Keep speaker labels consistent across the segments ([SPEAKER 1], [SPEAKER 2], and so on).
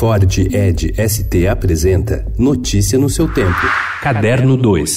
[SPEAKER 1] Ford Ed ST apresenta Notícia no seu tempo. Caderno 2.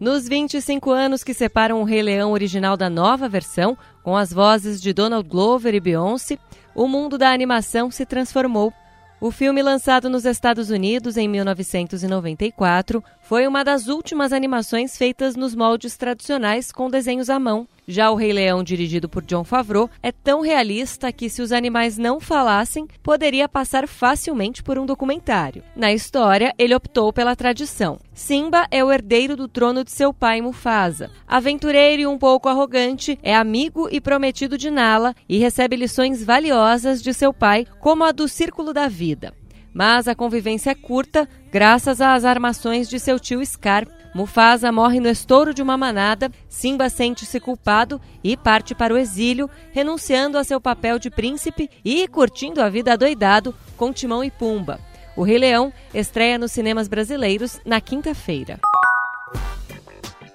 [SPEAKER 2] Nos 25 anos que separam o Rei Leão original da nova versão, com as vozes de Donald Glover e Beyoncé, o mundo da animação se transformou. O filme, lançado nos Estados Unidos em 1994, foi uma das últimas animações feitas nos moldes tradicionais com desenhos à mão. Já o Rei Leão, dirigido por John Favreau, é tão realista que, se os animais não falassem, poderia passar facilmente por um documentário. Na história, ele optou pela tradição. Simba é o herdeiro do trono de seu pai Mufasa. Aventureiro e um pouco arrogante, é amigo e prometido de Nala e recebe lições valiosas de seu pai, como a do Círculo da Vida. Mas a convivência é curta, graças às armações de seu tio Scar, Mufasa morre no estouro de uma manada, Simba sente-se culpado e parte para o exílio, renunciando a seu papel de príncipe e curtindo a vida adoidado com Timão e Pumba. O Rei Leão estreia nos cinemas brasileiros na quinta-feira.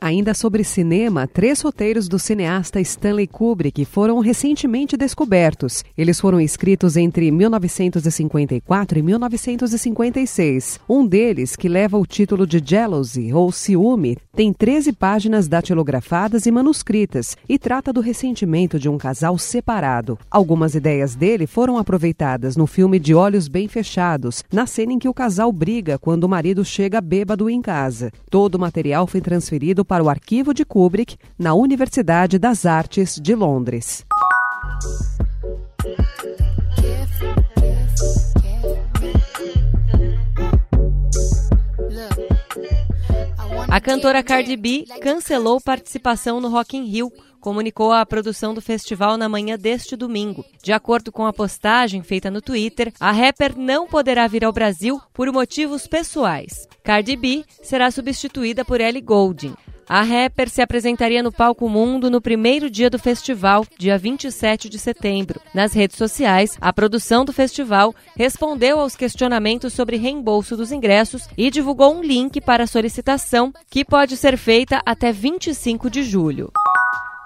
[SPEAKER 3] Ainda sobre cinema, três roteiros do cineasta Stanley Kubrick foram recentemente descobertos. Eles foram escritos entre 1954 e 1956. Um deles, que leva o título de Jealousy ou Ciúme, tem 13 páginas datilografadas e manuscritas e trata do ressentimento de um casal separado. Algumas ideias dele foram aproveitadas no filme De Olhos Bem Fechados, na cena em que o casal briga quando o marido chega bêbado em casa. Todo o material foi transferido para o arquivo de Kubrick na Universidade das Artes de Londres.
[SPEAKER 2] A cantora Cardi B cancelou participação no Rock in Rio, comunicou a produção do festival na manhã deste domingo. De acordo com a postagem feita no Twitter, a rapper não poderá vir ao Brasil por motivos pessoais. Cardi B será substituída por Ellie Goulding. A rapper se apresentaria no Palco Mundo no primeiro dia do festival, dia 27 de setembro. Nas redes sociais, a produção do festival respondeu aos questionamentos sobre reembolso dos ingressos e divulgou um link para a solicitação, que pode ser feita até 25 de julho.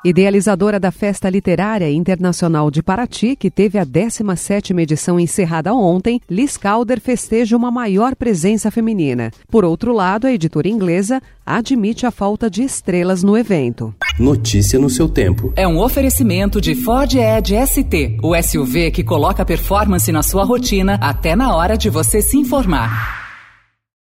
[SPEAKER 3] Idealizadora da Festa Literária Internacional de Paraty, que teve a 17ª edição encerrada ontem, Liz Calder festeja uma maior presença feminina. Por outro lado, a editora inglesa admite a falta de estrelas no evento.
[SPEAKER 1] Notícia no seu tempo.
[SPEAKER 4] É um oferecimento de Ford Edge ST, o SUV que coloca performance na sua rotina até na hora de você se informar.